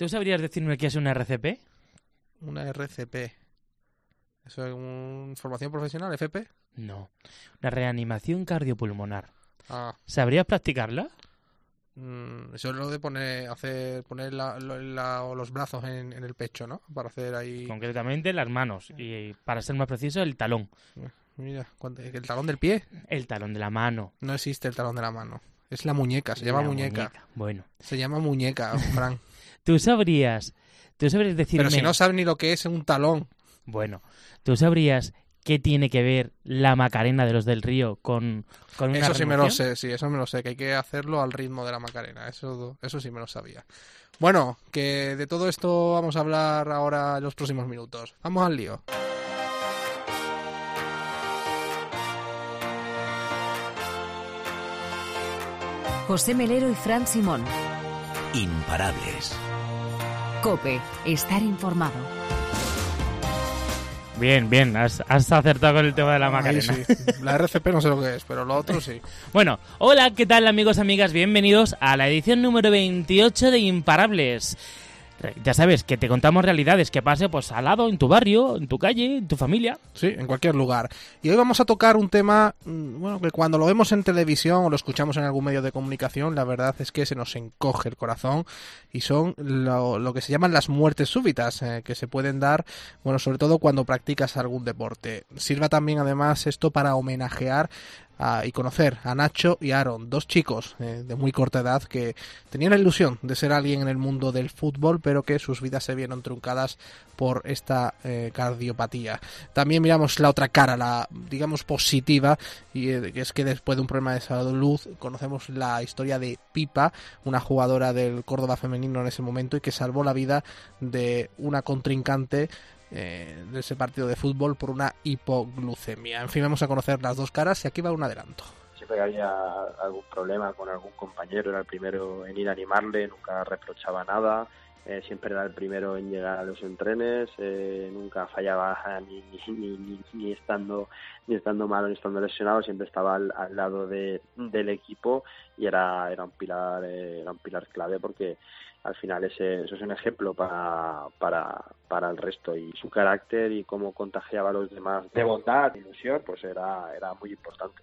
¿Tú sabrías decirme qué es una RCP? Una RCP. ¿Eso es una formación profesional, FP? No, una reanimación cardiopulmonar. Ah, ¿Sabrías practicarla? mm, eso es lo de poner, hacer, poner la- la- los brazos en, en el pecho, ¿no? Para hacer ahí... Concretamente las manos y, para ser más preciso, el talón. Mira, cuánto- el talón del pie. El talón de la mano. No existe el talón de la mano. Es la muñeca, se llama La muñeca. Bueno, Se llama muñeca, Fran. tú sabrías, tú sabrías decirme... Pero si no sabes ni lo que es un talón. Bueno, tú sabrías qué tiene que ver la Macarena de los del Río con, con una Eso sí me lo sé, sí, eso me lo sé, que hay que hacerlo al ritmo de la Macarena, eso, eso sí me lo sabía. Bueno, que de todo esto vamos a hablar ahora en los próximos minutos. Vamos al lío. José Melero y Fran Simón. Imparables. Cope, estar informado. Bien, bien, has, has acertado con el tema de la Macarena. sí. La RCP no sé lo que es, pero lo otro sí. Bueno, hola, ¿qué tal amigos, amigas? Bienvenidos a la edición número 28 de Imparables. Ya sabes, que te contamos realidades que pase pues al lado, en tu barrio, en tu calle, en tu familia. Sí, en cualquier lugar. Y hoy vamos a tocar un tema, mm, bueno, que cuando lo vemos en televisión o lo escuchamos en algún medio de comunicación, la verdad es que se nos encoge el corazón y son lo, lo que se llaman las muertes súbitas, eh, que se pueden dar, bueno, sobre todo cuando practicas algún deporte. Sirva también además esto para homenajear y conocer a Nacho y Aaron, dos chicos eh, de muy corta edad que tenían la ilusión de ser alguien en el mundo del fútbol, pero que sus vidas se vieron truncadas por esta eh, cardiopatía. También miramos la otra cara, la digamos positiva, y eh, es que después de un problema de salud conocemos la historia de Pipa, una jugadora del Córdoba femenino en ese momento y que salvó la vida de una contrincante eh, de ese partido de fútbol por una hipoglucemia. En fin, vamos a conocer las dos caras y aquí va un adelanto. siempre que había algún problema con algún compañero era el primero en ir a animarle, nunca reprochaba nada, eh, siempre era el primero en llegar a los entrenes, eh, nunca fallaba ni, ni, ni, ni estando ni estando malo ni estando lesionado, siempre estaba al, al lado de, del equipo y era, era un pilar eh, era un pilar clave porque al final ese, eso es un ejemplo para, para, para el resto y su carácter y cómo contagiaba a los demás de bondad, de ilusión, pues era, era muy importante.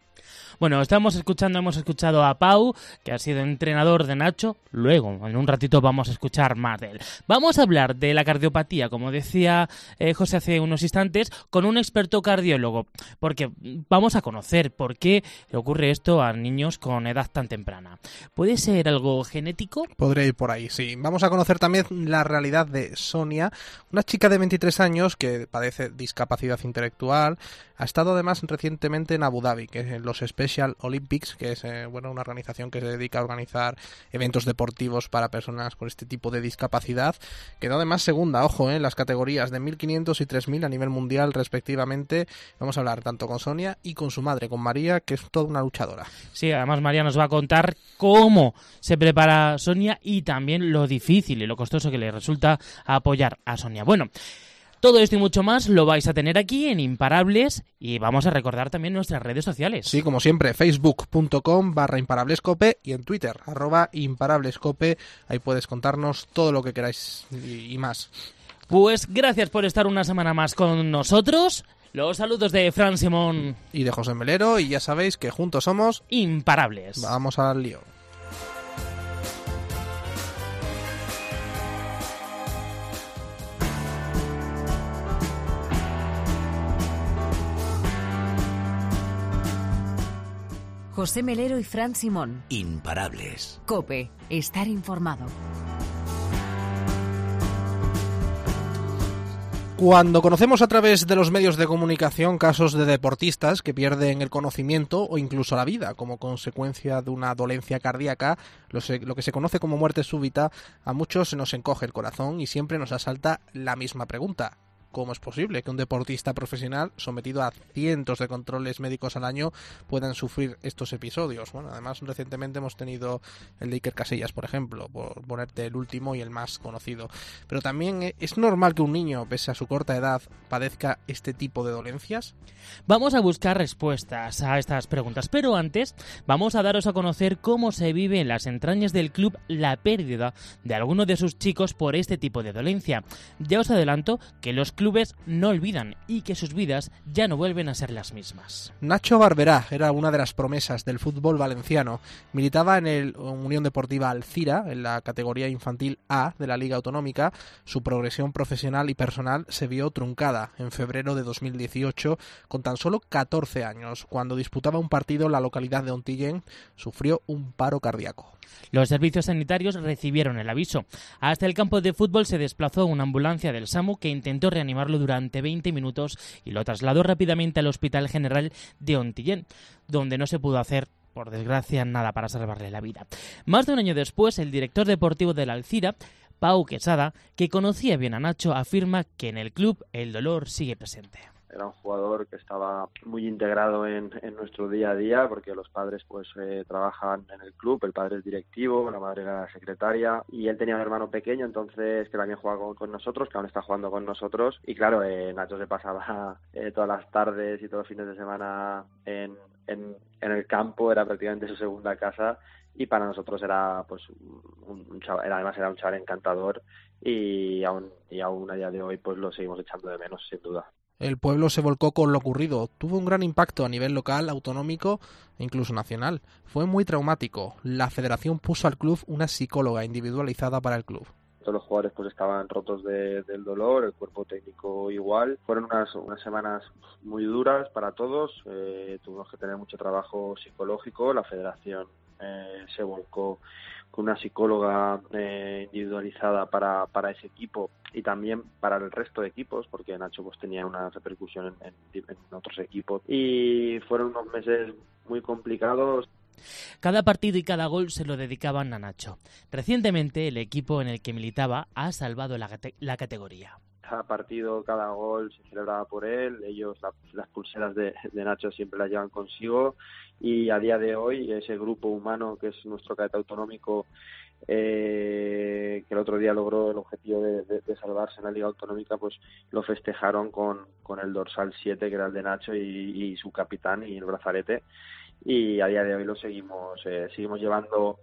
Bueno, estamos escuchando, hemos escuchado a Pau, que ha sido entrenador de Nacho. Luego, en un ratito, vamos a escuchar más de él. Vamos a hablar de la cardiopatía, como decía eh, José hace unos instantes, con un experto cardiólogo, porque vamos a conocer por qué le ocurre esto a niños con edad tan temprana. ¿Puede ser algo genético? Podría ir por ahí, sí. Vamos a conocer también la realidad de Sonia, una chica de 23 años que padece discapacidad intelectual. Ha estado además recientemente en Abu Dhabi, que es los Special Olympics, que es eh, bueno una organización que se dedica a organizar eventos deportivos para personas con este tipo de discapacidad. Quedó además segunda, ojo, eh, en las categorías de 1500 y 3000 a nivel mundial respectivamente. Vamos a hablar tanto con Sonia y con su madre, con María, que es toda una luchadora. Sí, además María nos va a contar cómo se prepara Sonia y también lo difícil y lo costoso que le resulta apoyar a Sonia. Bueno, todo esto y mucho más lo vais a tener aquí en Imparables y vamos a recordar también nuestras redes sociales. Sí, como siempre, facebook.com barra imparablescope y en Twitter, arroba imparablescope. Ahí puedes contarnos todo lo que queráis y, y más. Pues gracias por estar una semana más con nosotros. Los saludos de Fran Simón Y de José Melero, y ya sabéis que juntos somos. Imparables. Vamos al lío. José Melero y Fran Simón. Imparables. Cope, estar informado. Cuando conocemos a través de los medios de comunicación casos de deportistas que pierden el conocimiento o incluso la vida como consecuencia de una dolencia cardíaca, lo, que se conoce como muerte súbita, a muchos se nos encoge el corazón y siempre nos asalta la misma pregunta. Cómo es posible que un deportista profesional sometido a cientos de controles médicos al año puedan sufrir estos episodios. Bueno, además recientemente hemos tenido el de Iker Casillas, por ejemplo, por ponerte el último y el más conocido. Pero también eh, es normal que un niño, pese a su corta edad, padezca este tipo de dolencias. Vamos a buscar respuestas a estas preguntas, pero antes vamos a daros a conocer cómo se vive en las entrañas del club la pérdida de alguno de sus chicos por este tipo de dolencia. Ya os adelanto que los clubes no olvidan y que sus vidas ya no vuelven a ser las mismas. Nacho Barberá era una de las promesas del fútbol valenciano. Militaba en el Unión Deportiva Alcira, en la categoría infantil A de la Liga Autonómica. Su progresión profesional y personal se vio truncada en febrero de 2018 con tan solo 14 años. Cuando disputaba un partido en la localidad de Ontillén, sufrió un paro cardíaco. Los servicios sanitarios recibieron el aviso. Hasta el campo de fútbol se desplazó una ambulancia del SAMU que intentó durante 20 minutos y lo trasladó rápidamente al Hospital General de Ontillén, donde no se pudo hacer por desgracia, nada para salvarle la vida. Más de un año después, el director deportivo de la Alcira, Pau Quesada, que conocía bien a Nacho, afirma que en el club el dolor sigue presente era un jugador que estaba muy integrado en, nuestro día a día porque los padres pues eh, trabajan en el club, el padre es directivo, la madre era secretaria y él tenía un hermano pequeño entonces que también jugaba con, nosotros, que aún está jugando con nosotros y claro, eh, Nacho se pasaba eh, todas las tardes y todos los fines de semana en, el campo, era prácticamente su segunda casa y para nosotros era pues un, chaval, además era un chaval encantador y aún y aún a día de hoy pues lo seguimos echando de menos sin duda. El pueblo se volcó con lo ocurrido. Tuvo un gran impacto a nivel local, autonómico e incluso nacional. Fue muy traumático. La federación puso al club una psicóloga individualizada para el club todos los jugadores pues estaban rotos de, del dolor, el cuerpo técnico igual. Fueron unas, unas semanas muy duras para todos, eh, tuvimos que tener mucho trabajo psicológico, la federación eh, se volcó con una psicóloga eh, individualizada para, para ese equipo y también para el resto de equipos, porque Nacho pues tenía una repercusión en, en otros equipos. Y fueron unos meses muy complicados. Cada partido y cada gol se lo dedicaban a Nacho. Recientemente el equipo en el que militaba ha salvado la, la categoría cada partido, cada gol se celebraba por él. Ellos, las pulseras de, Nacho siempre las llevan consigo. Y a día de hoy, ese grupo humano que es nuestro cadete autonómico, eh, que el otro día logró el objetivo de, salvarse en la Liga Autonómica, pues lo festejaron con, con el dorsal 7, que era el de Nacho, y, su capitán y el brazalete. Y a día de hoy lo seguimos, eh, seguimos llevando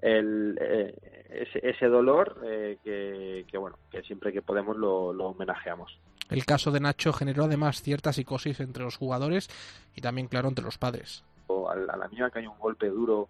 el, eh, ese, ese, dolor eh, que, que, bueno que siempre que podemos lo, lo, homenajeamos. El caso de Nacho generó además cierta psicosis entre los jugadores y también claro entre los padres. A la, a la mínima que hay un golpe duro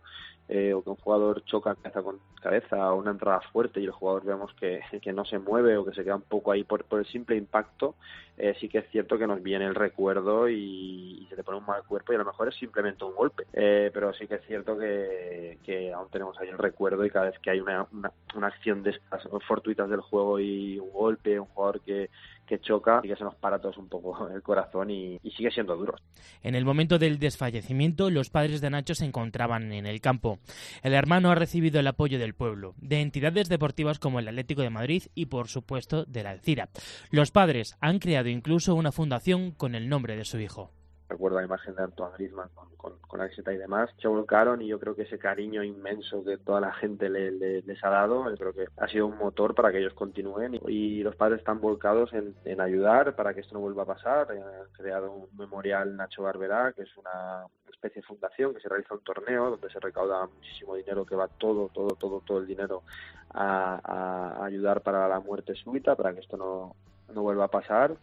eh, o que un jugador choca cabeza con cabeza o una entrada fuerte y el jugador vemos que, que no se mueve o que se queda un poco ahí por, por el simple impacto, eh, sí que es cierto que nos viene el recuerdo y, se te pone un mal cuerpo y a lo mejor es simplemente un golpe. Eh, pero sí que es cierto que, que, aún tenemos ahí el recuerdo y cada vez que hay una, una, una acción de estas fortuitas del juego y un golpe, un jugador que, que choca y que se nos para todos un poco el corazón y, y, sigue siendo duro. En el momento del desfallecimiento, los padres de Nacho se encontraban en el campo. El hermano ha recibido el apoyo del pueblo, de entidades deportivas como el Atlético de Madrid y, por supuesto, de la Alcira. Los padres han creado incluso una fundación con el nombre de su hijo recuerdo la imagen de Antoine Griezmann con, con, la y demás, se volcaron y yo creo que ese cariño inmenso que toda la gente le, les ha dado, yo creo que ha sido un motor para que ellos continúen y, los padres están volcados en, ayudar para que esto no vuelva a pasar. Han creado un memorial Nacho Barberá, que es una especie de fundación que se realiza un torneo donde se recauda muchísimo dinero que va todo, todo, todo, todo el dinero a, a ayudar para la muerte súbita, para que esto no, no vuelva a pasar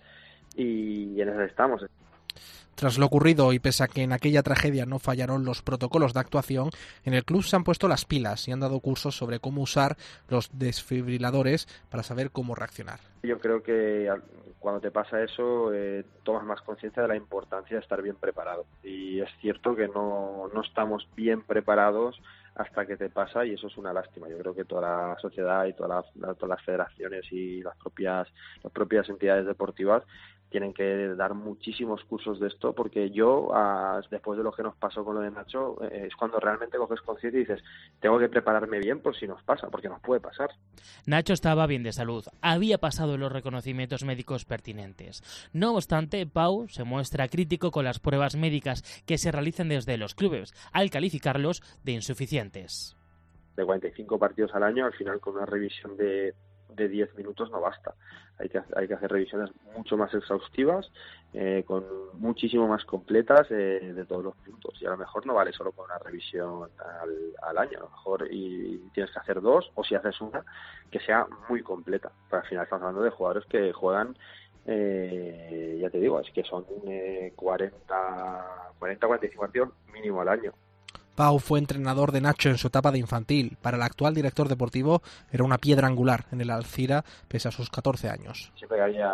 y en eso estamos. Tras lo ocurrido y pese a que en aquella tragedia no fallaron los protocolos de actuación, en el club se han puesto las pilas y han dado cursos sobre cómo usar los desfibriladores para saber cómo reaccionar. Yo creo que cuando te pasa eso eh, tomas más conciencia de la importancia de estar bien preparado. Y es cierto que no, no estamos bien preparados hasta que te pasa y eso es una lástima. Yo creo que toda la sociedad y todas las, todas las federaciones y las propias, las propias entidades deportivas tienen que dar muchísimos cursos de esto porque yo, ah, después de lo que nos pasó con lo de Nacho, eh, es cuando realmente coges conciencia y dices, tengo que prepararme bien por si nos pasa, porque nos puede pasar. Nacho estaba bien de salud, había pasado los reconocimientos médicos pertinentes. No obstante, Pau se muestra crítico con las pruebas médicas que se realizan desde los clubes, al calificarlos de insuficientes. De 45 partidos al año, al final con una revisión de de 10 minutos no basta. Hay que, hay que hacer revisiones mucho más exhaustivas, eh, con muchísimo más completas eh, de todos los puntos. Y a lo mejor no vale solo con una revisión al, año, a lo mejor y tienes que hacer dos, o si haces una, que sea muy completa. Pero al final estamos hablando de jugadores que juegan eh, ya te digo, es que son 40, 40, 45 partidos mínimo al año. Pau fue entrenador de Nacho en su etapa de infantil. Para el actual director deportivo era una piedra angular en el Alcira pese a sus 14 años. Siempre que había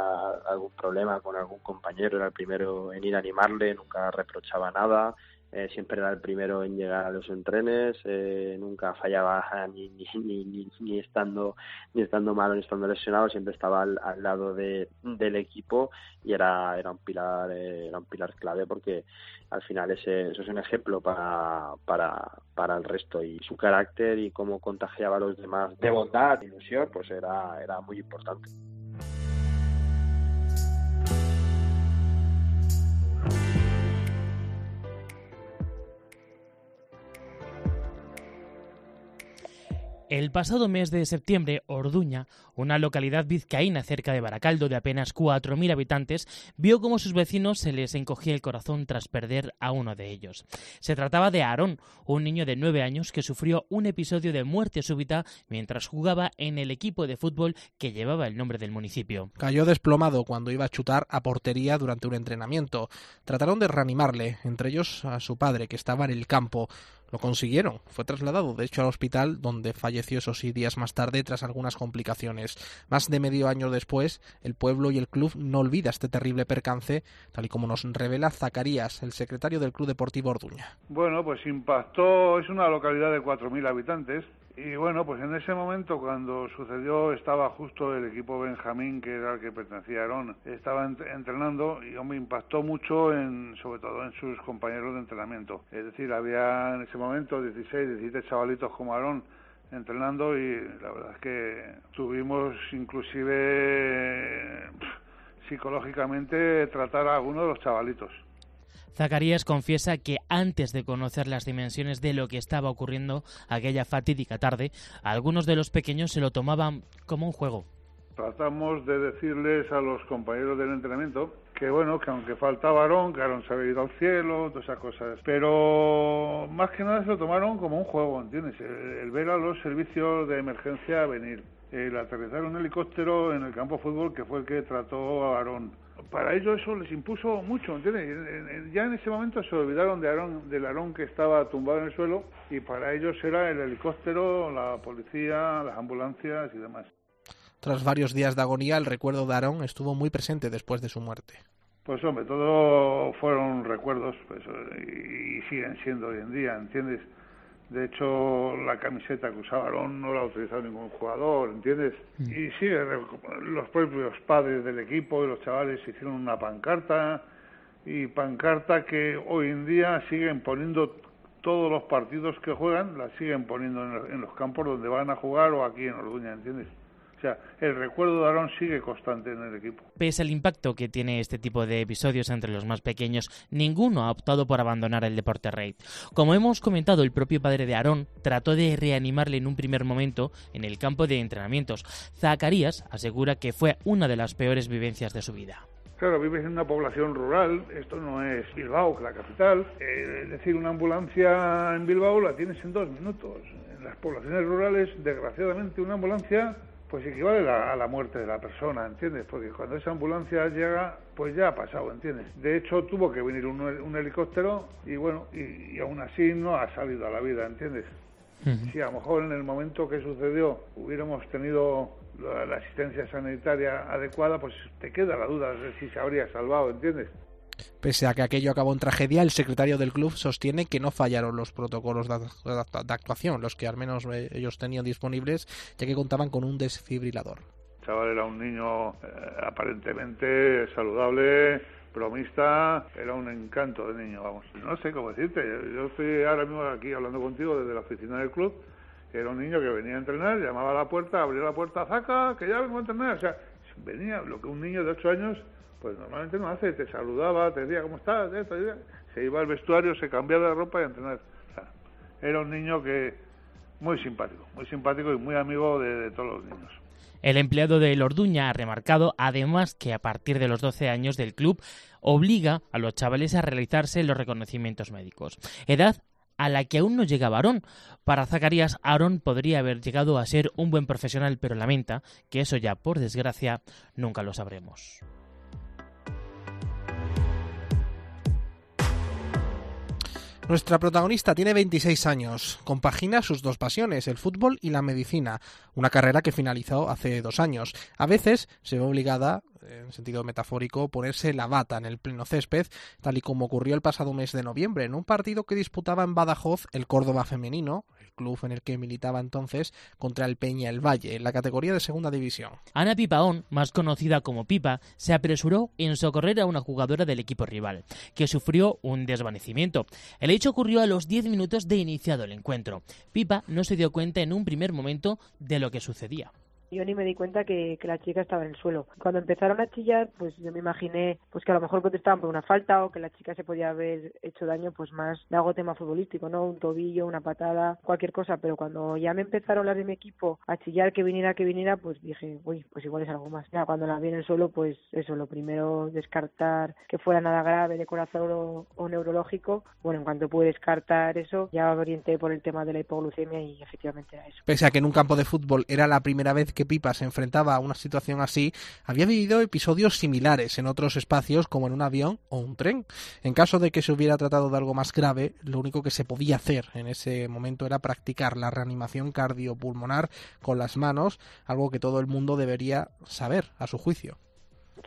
algún problema con algún compañero era el primero en ir a animarle, nunca reprochaba nada. Eh, siempre era el primero en llegar a los entrenes, eh, nunca fallaba ni, ni, ni, ni, estando ni estando malo ni estando lesionado, siempre estaba al, lado de, del equipo y era era un pilar eh, era un pilar clave porque al final ese, eso es un ejemplo para, para, para el resto y su carácter y cómo contagiaba a los demás de bondad, ilusión, pues era era muy importante. El pasado mes de septiembre, Orduña, una localidad vizcaína cerca de Baracaldo de apenas 4.000 habitantes, vio cómo sus vecinos se les encogía el corazón tras perder a uno de ellos. Se trataba de Aarón, un niño de 9 años que sufrió un episodio de muerte súbita mientras jugaba en el equipo de fútbol que llevaba el nombre del municipio. Cayó desplomado cuando iba a chutar a portería durante un entrenamiento. Trataron de reanimarle, entre ellos a su padre, que estaba en el campo. Lo consiguieron. Fue trasladado, de hecho, al hospital, donde falleció esos días más tarde tras algunas complicaciones. Más de medio año después, el pueblo y el club no olvida este terrible percance, tal y como nos revela Zacarías, el secretario del Club Deportivo Orduña. Bueno, pues impactó, es una localidad de 4.000 habitantes, y bueno, pues en ese momento cuando sucedió estaba justo el equipo Benjamín, que era el que pertenecía a Aarón, estaba entrenando y me impactó mucho en, sobre todo en sus compañeros de entrenamiento. Es decir, había en ese momento 16, 17 chavalitos como Aarón entrenando y la verdad es que tuvimos inclusive psicológicamente tratar a algunos de los chavalitos. Zacarías confiesa que antes de conocer las dimensiones de lo que estaba ocurriendo aquella fatídica tarde, algunos de los pequeños se lo tomaban como un juego. Tratamos de decirles a los compañeros del entrenamiento que bueno, que aunque falta varón, que Aarón se había ido al cielo, todas esas cosas. Pero más que nada se lo tomaron como un juego, ¿entiendes? El, ver a los servicios de emergencia venir. El aterrizar un helicóptero en el campo de fútbol que fue el que trató a Aarón para ellos eso les impuso mucho, ¿entiendes? Ya en ese momento se olvidaron de Aarón, del Aarón que estaba tumbado en el suelo y para ellos era el helicóptero, la policía, las ambulancias y demás. Tras varios días de agonía, el recuerdo de Aarón estuvo muy presente después de su muerte. Pues hombre, todo fueron recuerdos pues, y siguen siendo hoy en día, ¿entiendes? De hecho, la camiseta que usaba no la ha utilizado ningún jugador, ¿entiendes? Mm. Y sí, los propios padres del equipo y los chavales hicieron una pancarta y pancarta que hoy en día siguen poniendo todos los partidos que juegan, la siguen poniendo en los campos donde van a jugar o aquí en Orduña, ¿entiendes? Sea, el recuerdo de Aarón sigue constante en el equipo. Pese al impacto que tiene este tipo de episodios entre los más pequeños, ninguno ha optado por abandonar el deporte rey. Como hemos comentado, el propio padre de Aarón trató de reanimarle en un primer momento en el campo de entrenamientos. Zacarías asegura que fue una de las peores vivencias de su vida. Claro, vives en una población rural, esto no es Bilbao, la capital. Eh, es decir, una ambulancia en Bilbao la tienes en dos minutos. En las poblaciones rurales, desgraciadamente, una ambulancia pues equivale a la muerte de la persona, ¿entiendes? Porque cuando esa ambulancia llega, pues ya ha pasado, ¿entiendes? De hecho, tuvo que venir un, helicóptero y bueno, y, aún así no ha salido a la vida, ¿entiendes? Si a lo mejor en el momento que sucedió hubiéramos tenido la asistencia sanitaria adecuada, pues te queda la duda de si se habría salvado, ¿entiendes? Pese a que aquello acabó en tragedia, el secretario del club sostiene que no fallaron los protocolos de, actuación, los que al menos eh, ellos tenían disponibles, ya que contaban con un desfibrilador. El chaval era un niño eh, aparentemente saludable, bromista, era un encanto de niño, vamos. No sé cómo decirte, yo estoy ahora mismo aquí hablando contigo desde la oficina del club, era un niño que venía a entrenar, llamaba a la puerta, abría la puerta, zaca, que ya vengo a entrenar, o sea, venía, lo que un niño de 8 años, pues normalmente no hace, te saludaba, te decía, ¿cómo estás? Se iba al vestuario, se cambiaba de ropa y a entrenar. Era un niño que muy simpático, muy simpático y muy amigo de, todos los niños. El empleado de Lorduña ha remarcado además que a partir de los 12 años del club obliga a los chavales a realizarse los reconocimientos médicos, edad a la que aún no llega Aarón. Para Zacarías, Aaron podría haber llegado a ser un buen profesional, pero lamenta que eso ya, por desgracia, nunca lo sabremos. Nuestra protagonista tiene 26 años, compagina sus dos pasiones, el fútbol y la medicina, una carrera que finalizó hace dos años. A veces se ve obligada en sentido metafórico, ponerse la bata en el pleno césped, tal y como ocurrió el pasado mes de noviembre, en un partido que disputaba en Badajoz el Córdoba femenino, club en el que militaba entonces, contra el Peña el Valle, en la categoría de segunda división. Ana Pipaón, más conocida como Pipa, se apresuró en socorrer a una jugadora del equipo rival, que sufrió un desvanecimiento. El hecho ocurrió a los 10 minutos de iniciado el encuentro. Pipa no se dio cuenta en un primer momento de lo que sucedía yo ni me di cuenta que, la chica estaba en el suelo. Cuando empezaron a chillar, pues yo me imaginé pues que a lo mejor contestaban por una falta o que la chica se podía haber hecho daño pues más de algo tema futbolístico, ¿no? Un tobillo, una patada, cualquier cosa, pero cuando ya me empezaron las de mi equipo a chillar que viniera, que viniera, pues dije, uy, pues igual es algo más. Ya cuando la vi en el suelo, pues eso, lo primero descartar que fuera nada grave de corazón o, o neurológico. Bueno, en cuanto pude descartar eso, ya me orienté por el tema de la hipoglucemia y efectivamente era eso. Pese a que en un campo de fútbol era la primera vez que Pipa se enfrentaba a una situación así, había vivido episodios similares en otros espacios como en un avión o un tren. En caso de que se hubiera tratado de algo más grave, lo único que se podía hacer en ese momento era practicar la reanimación cardiopulmonar con las manos, algo que todo el mundo debería saber a su juicio.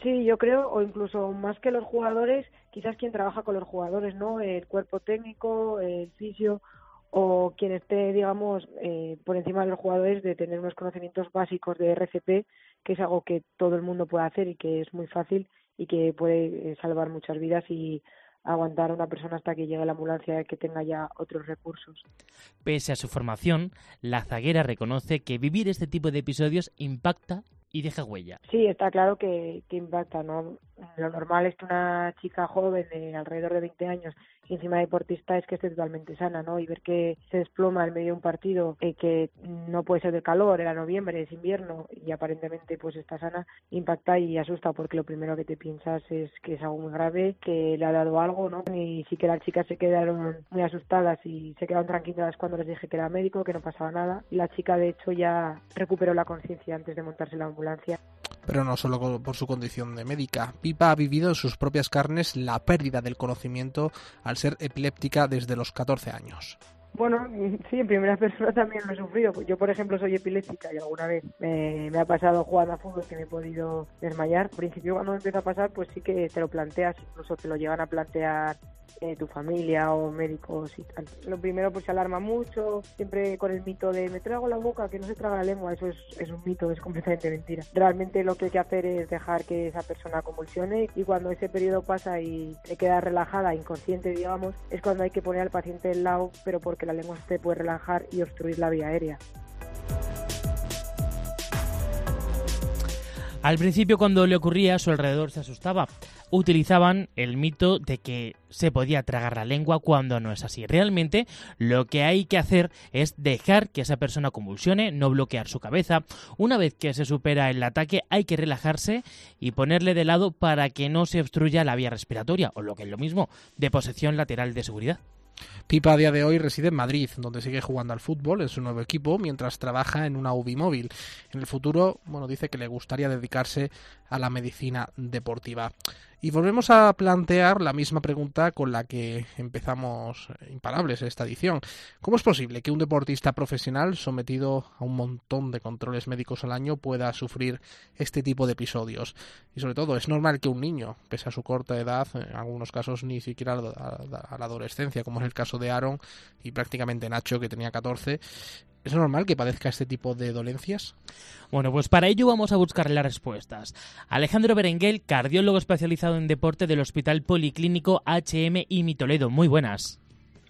Sí, yo creo, o incluso más que los jugadores, quizás quien trabaja con los jugadores, ¿no? El cuerpo técnico, el fisio o quien esté, digamos, eh, por encima de los jugadores de tener unos conocimientos básicos de RCP, que es algo que todo el mundo puede hacer y que es muy fácil y que puede eh, salvar muchas vidas y aguantar a una persona hasta que llegue la ambulancia y que tenga ya otros recursos. Pese a su formación, la zaguera reconoce que vivir este tipo de episodios impacta y deja huella. Sí, está claro que, que impacta, ¿no? Lo normal es que una chica joven de alrededor de 20 años y encima deportista es que esté totalmente sana, ¿no? Y ver que se desploma en medio de un partido eh, que no puede ser de calor, era noviembre, es invierno y aparentemente pues está sana, impacta y asusta porque lo primero que te piensas es que es algo muy grave, que le ha dado algo, ¿no? Y sí que las chicas se quedaron muy asustadas y se quedaron tranquilas cuando les dije que era médico, que no pasaba nada. La chica de hecho ya recuperó la conciencia antes de montarse la ambulancia. Pero no solo por su condición de médica. Pipa ha vivido en sus propias carnes la pérdida del conocimiento al ser epiléptica desde los 14 años. Bueno, sí, en primera persona también lo he sufrido. Yo, por ejemplo, soy epiléptica y alguna vez me, ha pasado jugando a fútbol que me he podido desmayar. Al principio, cuando empieza a pasar, pues sí que te lo planteas, incluso te lo llegan a plantear eh, tu familia o médicos y tal. Lo primero pues se alarma mucho, siempre con el mito de me trago la boca, que no se traga la lengua, eso es, es un mito, es completamente mentira. Realmente lo que hay que hacer es dejar que esa persona convulsione y cuando ese periodo pasa y te queda relajada, inconsciente digamos, es cuando hay que poner al paciente del lado, pero porque la lengua se puede relajar y obstruir la vía aérea. Al principio cuando le ocurría a su alrededor se asustaba. Utilizaban el mito de que se podía tragar la lengua cuando no es así. Realmente lo que hay que hacer es dejar que esa persona convulsione, no bloquear su cabeza. Una vez que se supera el ataque hay que relajarse y ponerle de lado para que no se obstruya la vía respiratoria o lo que es lo mismo, de posesión lateral de seguridad. Pipa a día de hoy reside en Madrid, donde sigue jugando al fútbol en su nuevo equipo mientras trabaja en una UBI móvil. En el futuro, bueno, dice que le gustaría dedicarse a la medicina deportiva. Y volvemos a plantear la misma pregunta con la que empezamos imparables esta edición. ¿Cómo es posible que un deportista profesional sometido a un montón de controles médicos al año pueda sufrir este tipo de episodios? Y sobre todo, ¿es normal que un niño, pese a su corta edad, en algunos casos ni siquiera a la adolescencia, como es el caso de Aaron y prácticamente Nacho, que tenía 14, ¿Es normal que padezca este tipo de dolencias? Bueno, pues para ello vamos a buscar las respuestas. Alejandro Berenguel, cardiólogo especializado en deporte del Hospital Policlínico HM y Toledo. Muy buenas.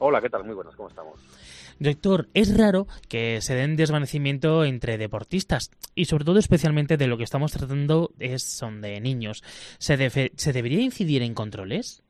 Hola, ¿qué tal? Muy buenas, ¿cómo estamos? Doctor, es raro que se den desvanecimiento entre deportistas y sobre todo especialmente de lo que estamos tratando es son de niños. ¿Se, ¿se debería incidir en controles?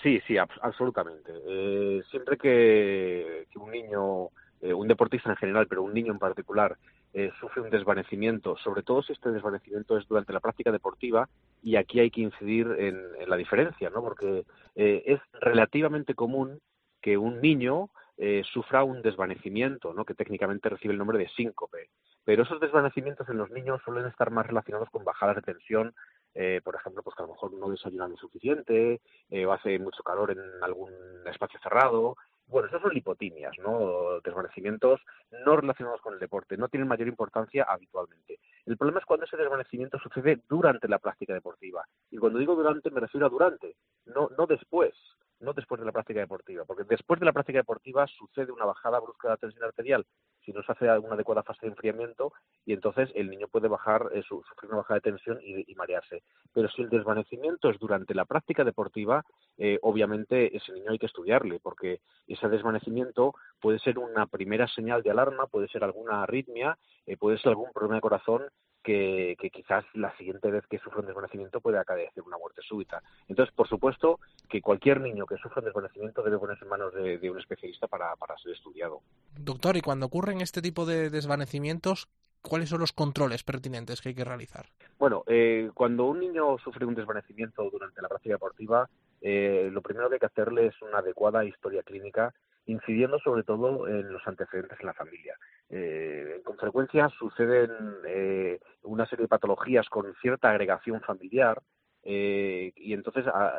Sí, sí, absolutamente. Eh, siempre que, un niño, eh, un deportista en general, pero un niño en particular, eh, sufre un desvanecimiento, sobre todo si este desvanecimiento es durante la práctica deportiva, y aquí hay que incidir en, la diferencia, ¿no? Porque es relativamente común que un niño eh, sufra un desvanecimiento, ¿no? que técnicamente recibe el nombre de síncope. Pero esos desvanecimientos en los niños suelen estar más relacionados con bajadas de tensión, eh, por ejemplo, pues que a lo mejor no desayunan lo suficiente, eh, o hace mucho calor en algún espacio cerrado. Bueno, esos son lipotimias, ¿no? Desvanecimientos no relacionados con el deporte, no tienen mayor importancia habitualmente. El problema es cuando ese desvanecimiento sucede durante la práctica deportiva. Y cuando digo durante, me refiero a durante, no, no después no después de la práctica deportiva, porque después de la práctica deportiva sucede una bajada brusca de la tensión arterial si no se hace una adecuada fase de enfriamiento y entonces el niño puede bajar, eh, sufrir una bajada de tensión y, marearse. Pero si el desvanecimiento es durante la práctica deportiva, eh, obviamente ese niño hay que estudiarle, porque ese desvanecimiento puede ser una primera señal de alarma, puede ser alguna arritmia, eh, puede ser algún problema de corazón que, quizás la siguiente vez que sufra un desvanecimiento puede acaecer una muerte súbita. Entonces, por supuesto que cualquier niño que sufra un desvanecimiento debe ponerse en manos de, un especialista para, ser estudiado. Doctor, y cuando ocurren este tipo de desvanecimientos, ¿cuáles son los controles pertinentes que hay que realizar? Bueno, eh, cuando un niño sufre un desvanecimiento durante la práctica deportiva, eh, lo primero que hay que hacerle es una adecuada historia clínica incidiendo sobre todo en los antecedentes en la familia. Eh, con frecuencia suceden eh, una serie de patologías con cierta agregación familiar eh, y entonces va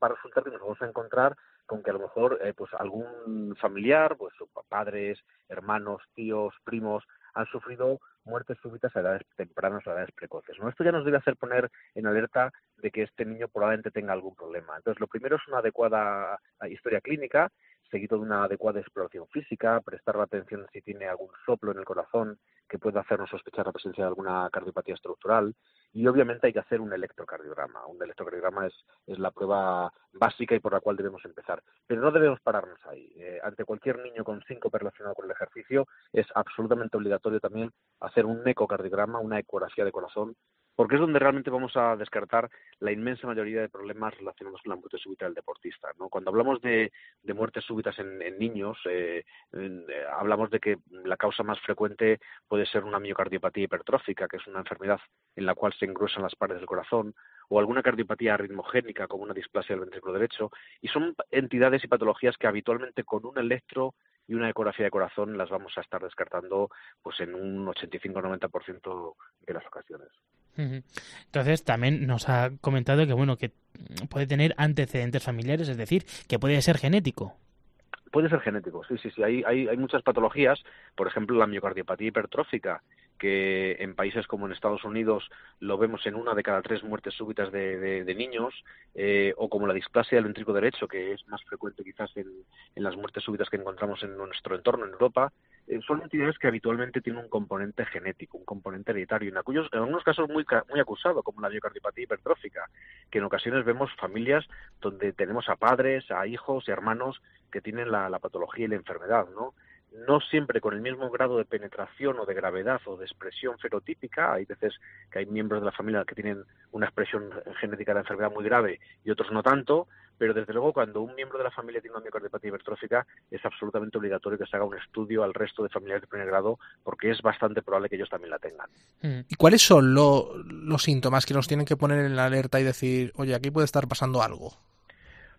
a resultar que nos vamos a encontrar con que a lo mejor pues algún familiar, pues padres, hermanos, tíos, primos, han sufrido muertes súbitas a edades tempranas, a edades precoces. ¿no? Esto ya nos debe hacer poner en alerta de que este niño probablemente tenga algún problema. Entonces, lo primero es una adecuada historia clínica seguido de una adecuada exploración física, prestar atención si tiene algún soplo en el corazón que pueda hacernos sospechar la presencia de alguna cardiopatía estructural y obviamente hay que hacer un electrocardiograma. Un electrocardiograma es, es la prueba básica y por la cual debemos empezar. Pero no debemos pararnos ahí. Eh, ante cualquier niño con síncope relacionado con el ejercicio es absolutamente obligatorio también hacer un ecocardiograma, una ecografía de corazón porque es donde realmente vamos a descartar la inmensa mayoría de problemas relacionados con la muerte súbita del deportista. Cuando hablamos de, muertes súbitas en, niños, eh, eh, hablamos de que la causa más frecuente puede ser una miocardiopatía hipertrófica, que es una enfermedad en la cual se engruesan las paredes del corazón, o alguna cardiopatía arritmogénica, como una displasia del ventrículo derecho, y son entidades y patologías que habitualmente con un electro y una ecografía de corazón las vamos a estar descartando pues en un 85-90% de las ocasiones. Entonces también nos ha comentado que bueno que puede tener antecedentes familiares, es decir, que puede ser genético. Puede ser genético, sí, sí, sí. Hay, hay, hay muchas patologías, por ejemplo, la miocardiopatía hipertrófica, que en países como en Estados Unidos lo vemos en una de cada tres muertes súbitas de, de, niños, eh, o como la displasia del ventrículo derecho, que es más frecuente quizás en, las muertes súbitas que encontramos en nuestro entorno en Europa, eh, son entidades que habitualmente tienen un componente genético, un componente hereditario, en, en algunos casos muy, muy acusado, como la miocardiopatía hipertrófica, que en ocasiones vemos familias donde tenemos a padres, a hijos y hermanos que tienen la, la patología y la enfermedad, ¿no? No siempre con el mismo grado de penetración o de gravedad o de expresión fenotípica. Hay veces que hay miembros de la familia que tienen una expresión genética de la enfermedad muy grave y otros no tanto, pero desde luego cuando un miembro de la familia tiene una miocardiopatía hipertrófica es absolutamente obligatorio que se haga un estudio al resto de familiares de primer grado porque es bastante probable que ellos también la tengan. Mm. ¿Y cuáles son los síntomas que nos tienen que poner en la alerta y decir, oye, aquí puede estar pasando algo?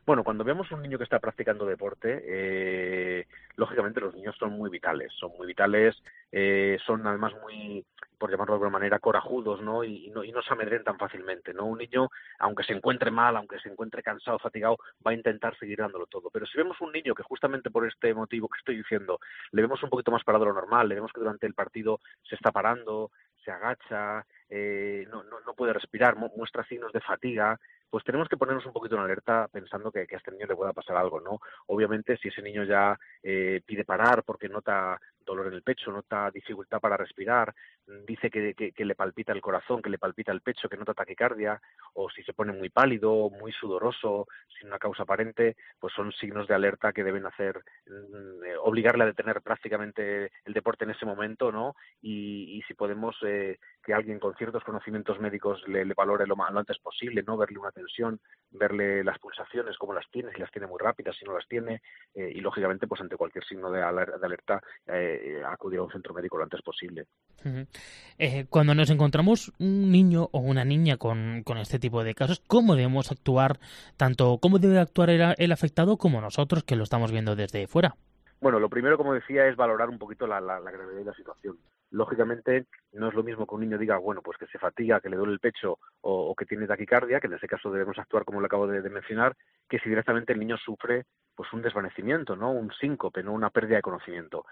Bueno, cuando vemos un niño que está practicando deporte, eh, lógicamente los niños son muy vitales, son muy vitales, eh, son además muy, por llamarlo de alguna manera, corajudos, ¿no? Y, no, y no se amedrentan fácilmente, ¿no? Un niño, aunque se encuentre mal, aunque se encuentre cansado, fatigado, va a intentar seguir dándolo todo. Pero si vemos un niño que justamente por este motivo que estoy diciendo, le vemos un poquito más parado de lo normal, le vemos que durante el partido se está parando, se agacha, eh, no, no, no puede respirar, muestra signos de fatiga, pues tenemos que ponernos un poquito en alerta pensando que, a este niño le pueda pasar algo, ¿no? Obviamente, si ese niño ya eh, pide parar porque nota dolor en el pecho, nota dificultad para respirar, dice que, le palpita el corazón, que le palpita el pecho, que nota taquicardia, o si se pone muy pálido, muy sudoroso, sin una causa aparente, pues son signos de alerta que deben hacer, mm, eh, obligarle a detener prácticamente el deporte en ese momento, ¿no? Y, si podemos eh, que alguien con ciertos conocimientos médicos le, valore lo, lo, antes posible, ¿no? Verle una tensión, verle las pulsaciones, cómo las tiene, si las tiene muy rápidas, si no las tiene, eh, y lógicamente, pues ante cualquier signo de, alerta, acudir a un centro médico lo antes posible. Eh, cuando nos encontramos un niño o una niña con, este tipo de casos, ¿cómo debemos actuar? Tanto cómo debe actuar el, afectado como nosotros que lo estamos viendo desde fuera. Bueno, lo primero, como decía, es valorar un poquito la, gravedad de la situación. Lógicamente, no es lo mismo que un niño diga, bueno, pues que se fatiga, que le duele el pecho o, que tiene taquicardia, que en ese caso debemos actuar como lo acabo de, de mencionar, que si directamente el niño sufre pues un desvanecimiento, ¿no? Un síncope, no una pérdida de conocimiento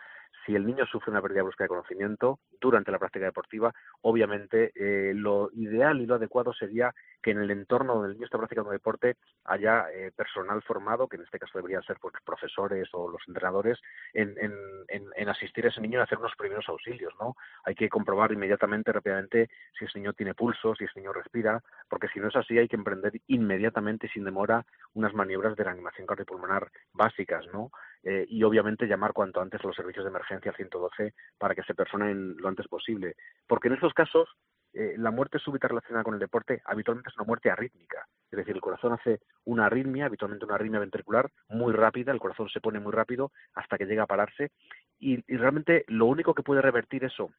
si el niño sufre una pérdida brusca de conocimiento durante la práctica deportiva, obviamente eh, lo ideal y lo adecuado sería que en el entorno donde el niño está practicando deporte haya eh, personal formado, que en este caso deberían ser pues, profesores o los entrenadores, en, asistir a ese niño y hacer unos primeros auxilios, ¿no? Hay que comprobar inmediatamente, rápidamente, si ese niño tiene pulso, si ese niño respira, porque si no es así hay que emprender inmediatamente, sin demora, unas maniobras de reanimación cardiopulmonar básicas, ¿no? Eh, y obviamente llamar cuanto antes a los servicios de emergencia 112 para que se personen lo antes posible. Porque en estos casos eh, la muerte súbita relacionada con el deporte habitualmente es una muerte arrítmica. Es decir, el corazón hace una arritmia, habitualmente una arritmia ventricular muy rápida, el corazón se pone muy rápido hasta que llega a pararse y, y realmente lo único que puede revertir eso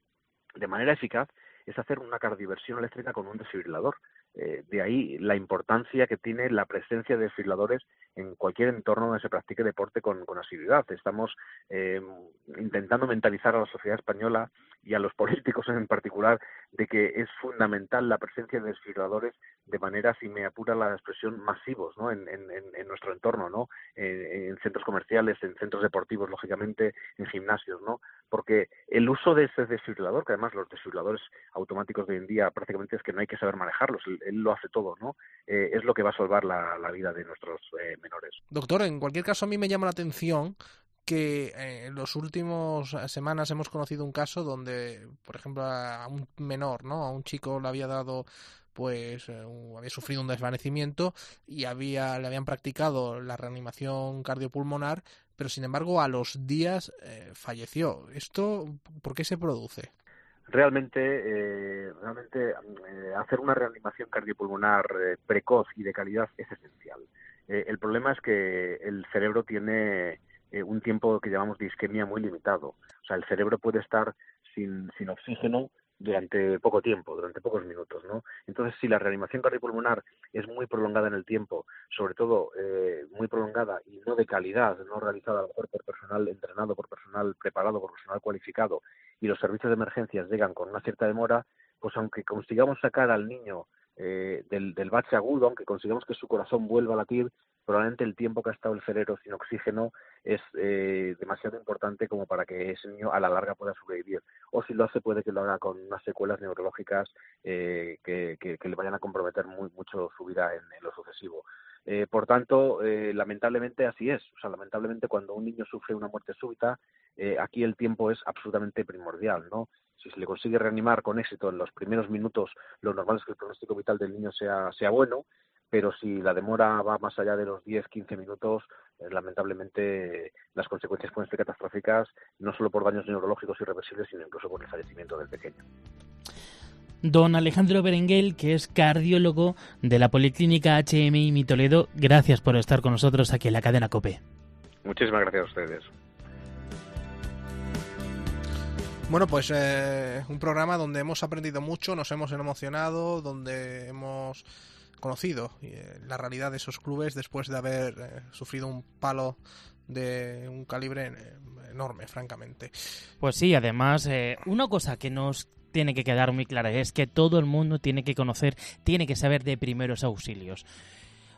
de manera eficaz es hacer una cardioversión eléctrica con un desfibrilador. Eh, de ahí la importancia que tiene la presencia de desfibriladores en cualquier entorno donde se practique deporte con, asiduidad. Estamos eh, intentando mentalizar a la sociedad española y a los políticos en particular de que es fundamental la presencia de desfibriladores de manera, si me apura la expresión, masivos ¿no? en nuestro entorno, ¿no? en centros comerciales, en centros deportivos, lógicamente, en gimnasios, ¿no? porque el uso de ese desfibrilador, que además los desfibriladores automáticos de hoy en día prácticamente es que no hay que saber manejarlos, él, lo hace todo, ¿no? Eh, es lo que va a salvar la, vida de nuestros eh, menores. Doctor, en cualquier caso a mí me llama la atención que eh, en los últimos semanas hemos conocido un caso donde, por ejemplo, a un menor, ¿no? A un chico le había dado pues había sufrido un desvanecimiento y había le habían practicado la reanimación cardiopulmonar, pero sin embargo a los días falleció. ¿Esto por qué se produce? Realmente, eh, realmente eh, hacer una reanimación cardiopulmonar eh, precoz y de calidad es esencial. el problema es que el cerebro tiene un tiempo que llamamos de isquemia muy limitado. O sea, el cerebro puede estar sin, sin oxígeno durante poco tiempo, durante pocos minutos, ¿no? Entonces, si la reanimación cardiopulmonar es muy prolongada en el tiempo, sobre todo eh, muy prolongada y no de calidad, no realizada a lo mejor por personal entrenado, por personal preparado, por personal cualificado, y los servicios de emergencias llegan con una cierta demora, pues aunque consigamos sacar al niño eh, del, bache agudo, aunque consigamos que su corazón vuelva a latir, probablemente el tiempo que ha estado el cerebro sin oxígeno es eh, demasiado importante como para que ese niño a la larga pueda sobrevivir. O si lo hace, puede que lo haga con unas secuelas neurológicas eh, que, que, le vayan a comprometer muy, mucho su vida en, lo sucesivo. Eh, por tanto, lamentablemente así es. O sea, lamentablemente cuando un niño sufre una muerte súbita, aquí el tiempo es absolutamente primordial, ¿no? Si se le consigue reanimar con éxito en los primeros minutos, lo normal es que el pronóstico vital del niño sea, sea bueno pero si la demora va más allá de los 10-15 minutos, eh, lamentablemente las consecuencias pueden ser catastróficas, no solo por daños neurológicos irreversibles, sino incluso por el fallecimiento del pequeño. Don Alejandro Berenguel, que es cardiólogo de la Policlínica HMI Mi Toledo, gracias por estar con nosotros aquí en la cadena COPE. Muchísimas gracias a ustedes. Bueno, pues eh, un programa donde hemos aprendido mucho, nos hemos emocionado, donde hemos conocido eh, la realidad de esos clubes después de haber eh, sufrido un palo de un calibre enorme, francamente. Pues sí, además, una cosa que nos tiene que quedar muy clara es que todo el mundo tiene que conocer, tiene que saber de primeros auxilios.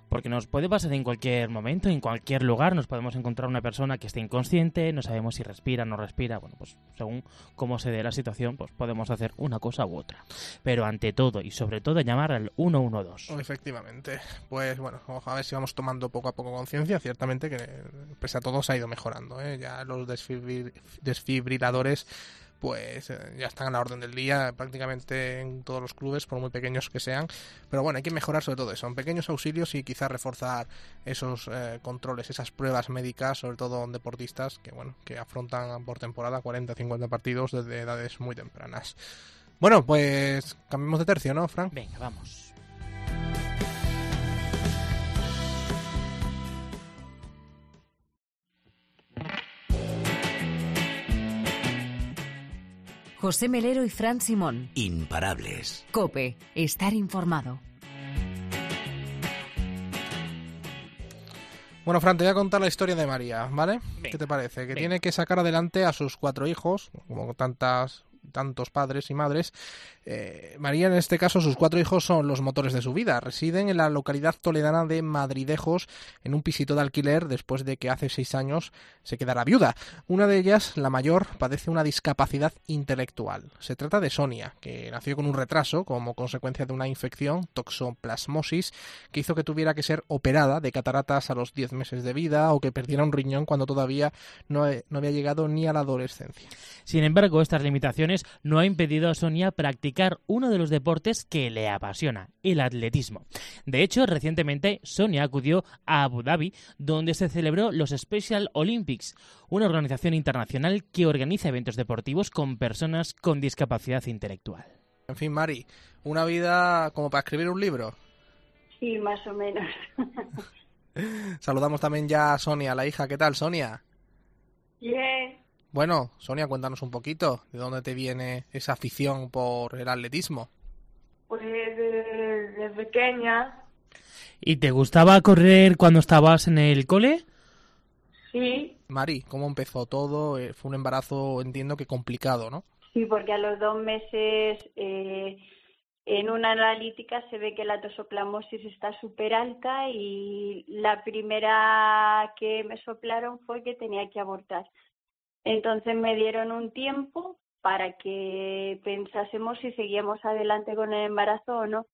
porque nos puede pasar en cualquier momento, en cualquier lugar, nos podemos encontrar una persona que esté inconsciente, no sabemos si respira, no respira, bueno, pues según cómo se dé la situación, pues podemos hacer una cosa u otra. Pero ante todo y sobre todo llamar al 112. Efectivamente. Pues bueno, a ver si vamos tomando poco a poco conciencia, ciertamente que pese a todo se ha ido mejorando, ¿eh? ya los desfibriladores pues eh, ya están a la orden del día prácticamente en todos los clubes, por muy pequeños que sean. Pero bueno, hay que mejorar sobre todo eso, son pequeños auxilios y quizás reforzar esos eh, controles, esas pruebas médicas, sobre todo en deportistas que bueno, que afrontan por temporada 40, 50 partidos desde edades muy tempranas. Bueno, pues cambiemos de tercio, ¿no, Frank? Venga, vamos. José Melero y Fran Simón. Imparables. Cope, estar informado. Bueno, Fran, te voy a contar la historia de María, ¿vale? ¿Qué te parece? Que tiene que sacar adelante a sus cuatro hijos, como tantas tantos padres y madres. Eh, María, en este caso, sus cuatro hijos son los motores de su vida. Residen en la localidad toledana de Madridejos, en un pisito de alquiler, después de que hace seis años se quedara viuda. Una de ellas, la mayor, padece una discapacidad intelectual. Se trata de Sonia, que nació con un retraso como consecuencia de una infección, toxoplasmosis, que hizo que tuviera que ser operada de cataratas a los diez meses de vida o que perdiera un riñón cuando todavía no había llegado ni a la adolescencia. Sin embargo, estas limitaciones no ha impedido a Sonia practicar uno de los deportes que le apasiona, el atletismo. De hecho, recientemente Sonia acudió a Abu Dhabi, donde se celebró los Special Olympics, una organización internacional que organiza eventos deportivos con personas con discapacidad intelectual. En fin, Mari, una vida como para escribir un libro. Sí, más o menos. Saludamos también ya a Sonia, la hija. ¿Qué tal, Sonia? Bien. Bueno, Sonia, cuéntanos un poquito de dónde te viene esa afición por el atletismo. Pues de, pequeña. ¿Y te gustaba correr cuando estabas en el cole? Sí. Mari, ¿cómo empezó todo? Eh, fue un embarazo, entiendo que complicado, ¿no? Sí, porque a los dos meses eh, en una analítica se ve que la tosoplamosis está súper alta y la primera que me soplaron fue que tenía que abortar. Entonces me dieron un tiempo para que pensásemos si seguíamos adelante con el embarazo o no.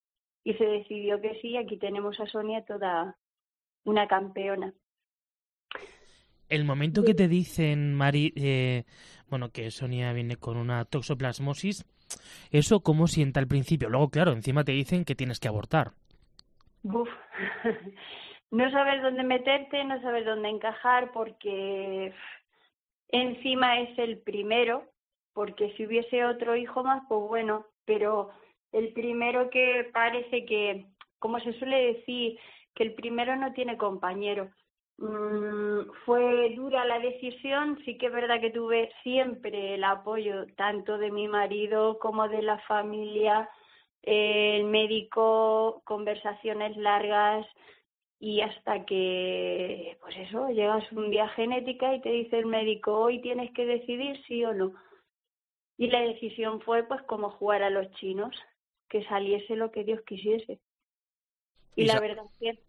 Y se decidió que sí, aquí tenemos a Sonia toda una campeona. El momento que te dicen, Mari, eh, bueno, que Sonia viene con una toxoplasmosis, ¿eso cómo sienta al principio? Luego, claro, encima te dicen que tienes que abortar. Uf. no sabes dónde meterte, no sabes dónde encajar, porque encima es el primero, porque si hubiese otro hijo más, pues bueno, pero el primero que parece que, como se suele decir, que el primero no tiene compañero. Mm, fue dura la decisión, sí que es verdad que tuve siempre el apoyo tanto de mi marido como de la familia, el médico, conversaciones largas, y hasta que, pues eso, llegas un día genética y te dice el médico, hoy tienes que decidir sí o no. Y la decisión fue pues como jugar a los chinos, que saliese lo que Dios quisiese. Y, la verdad es que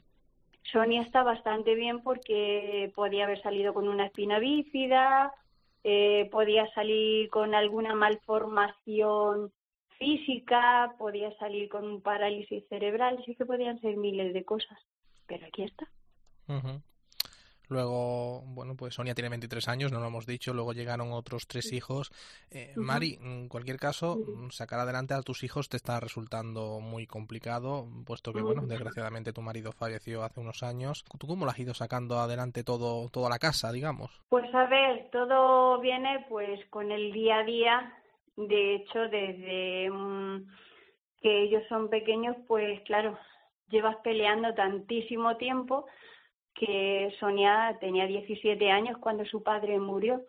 Sonia está bastante bien porque podía haber salido con una espina bífida, eh, podía salir con alguna malformación física, podía salir con un parálisis cerebral, sí que podían ser miles de cosas pero aquí está. Luego, bueno, pues Sonia tiene 23 años, no lo hemos dicho, luego llegaron otros tres hijos. Eh, Mari, en cualquier caso, sacar adelante a tus hijos te está resultando muy complicado, puesto que, bueno, desgraciadamente tu marido falleció hace unos años. ¿Tú cómo lo has ido sacando adelante todo, toda la casa, digamos? Pues a ver, todo viene pues con el día a día. De hecho, desde que ellos son pequeños, pues claro, llevas peleando tantísimo tiempo que Sonia tenía 17 años cuando su padre murió.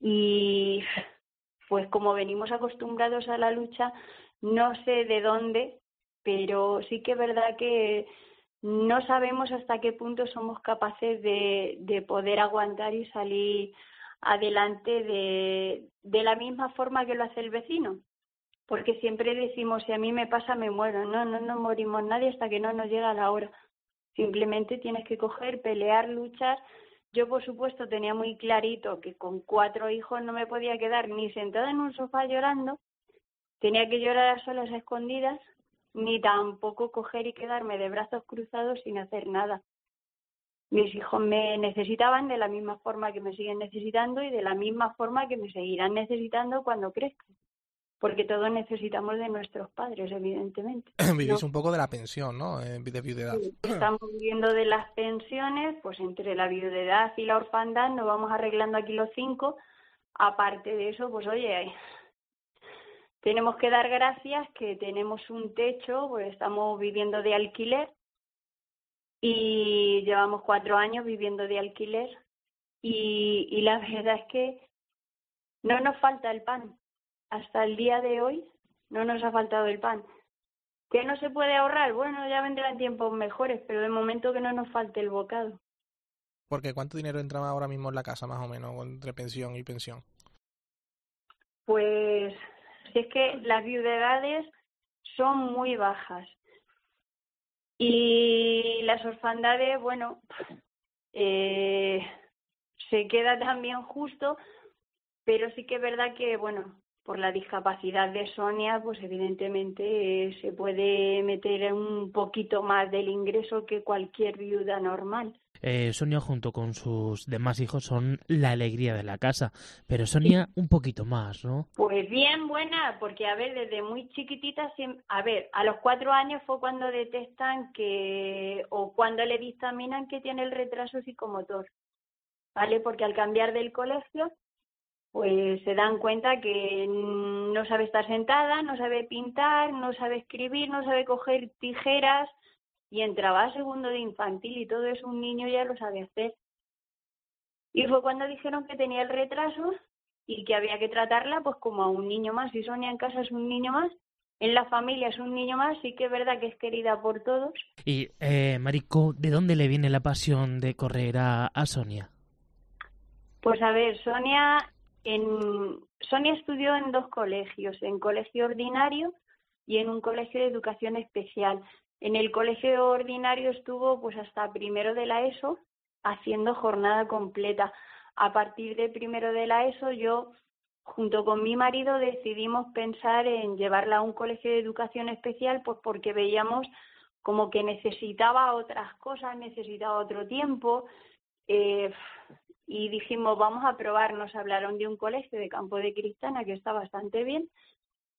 Y pues como venimos acostumbrados a la lucha, no sé de dónde, pero sí que es verdad que no sabemos hasta qué punto somos capaces de, de poder aguantar y salir adelante de, de la misma forma que lo hace el vecino porque siempre decimos, si a mí me pasa, me muero. No, no nos morimos nadie hasta que no nos llega la hora. Simplemente tienes que coger, pelear, luchar. Yo, por supuesto, tenía muy clarito que con cuatro hijos no me podía quedar ni sentada en un sofá llorando, tenía que llorar a solas, escondidas, ni tampoco coger y quedarme de brazos cruzados sin hacer nada. Mis hijos me necesitaban de la misma forma que me siguen necesitando y de la misma forma que me seguirán necesitando cuando crezcan. Porque todos necesitamos de nuestros padres, evidentemente. Vivís un poco de la pensión, ¿no? Eh, de viudedad. estamos viviendo de las pensiones, pues entre la viudedad y la orfandad nos vamos arreglando aquí los cinco. Aparte de eso, pues oye, tenemos que dar gracias que tenemos un techo, pues estamos viviendo de alquiler y llevamos cuatro años viviendo de alquiler y, y la verdad es que no nos falta el pan hasta el día de hoy no nos ha faltado el pan. ¿Qué no se puede ahorrar? Bueno, ya vendrán tiempos mejores, pero de momento que no nos falte el bocado. Porque ¿cuánto dinero entra ahora mismo en la casa, más o menos, entre pensión y pensión? Pues si es que las viudedades son muy bajas. Y las orfandades, bueno, eh, se queda también justo, pero sí que es verdad que, bueno, por la discapacidad de Sonia, pues evidentemente eh, se puede meter un poquito más del ingreso que cualquier viuda normal. Eh, Sonia junto con sus demás hijos son la alegría de la casa, pero Sonia un poquito más, ¿no? Pues bien buena, porque a ver, desde muy chiquitita, a ver, a los cuatro años fue cuando detectan que, o cuando le dictaminan que tiene el retraso psicomotor, ¿vale? Porque al cambiar del colegio, pues se dan cuenta que no sabe estar sentada, no sabe pintar, no sabe escribir, no sabe coger tijeras y entraba a segundo de infantil y todo eso un niño ya lo sabe hacer. Y fue cuando dijeron que tenía el retraso y que había que tratarla pues como a un niño más. Si Sonia en casa es un niño más, en la familia es un niño más, sí que es verdad que es querida por todos. Y, eh, Marico, ¿de dónde le viene la pasión de correr a, a Sonia? Pues a ver, Sonia en, Sonia estudió en dos colegios, en colegio ordinario y en un colegio de educación especial. En el colegio ordinario estuvo pues hasta primero de la ESO haciendo jornada completa. A partir de primero de la ESO yo junto con mi marido decidimos pensar en llevarla a un colegio de educación especial pues porque veíamos como que necesitaba otras cosas, necesitaba otro tiempo. Eh, y dijimos, vamos a probar. Nos hablaron de un colegio de Campo de Cristana que está bastante bien.